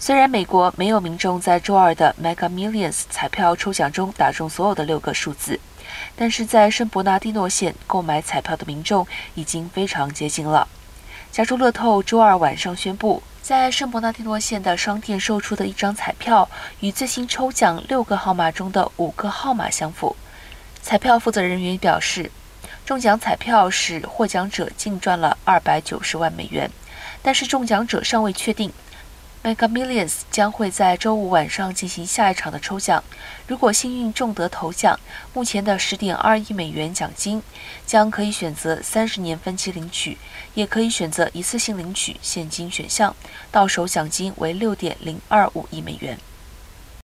虽然美国没有民众在周二的 Mega Millions 彩票抽奖中打中所有的六个数字，但是在圣伯纳蒂诺县购买彩票的民众已经非常接近了。加州乐透周二晚上宣布，在圣伯纳蒂诺县的商店售出的一张彩票与最新抽奖六个号码中的五个号码相符。彩票负责人员表示，中奖彩票使获奖者净赚了二百九十万美元，但是中奖者尚未确定。Mega Millions 将会在周五晚上进行下一场的抽奖。如果幸运中得头奖，目前的十点二亿美元奖金将可以选择三十年分期领取，也可以选择一次性领取现金选项，到手奖金为六点零二五亿美元。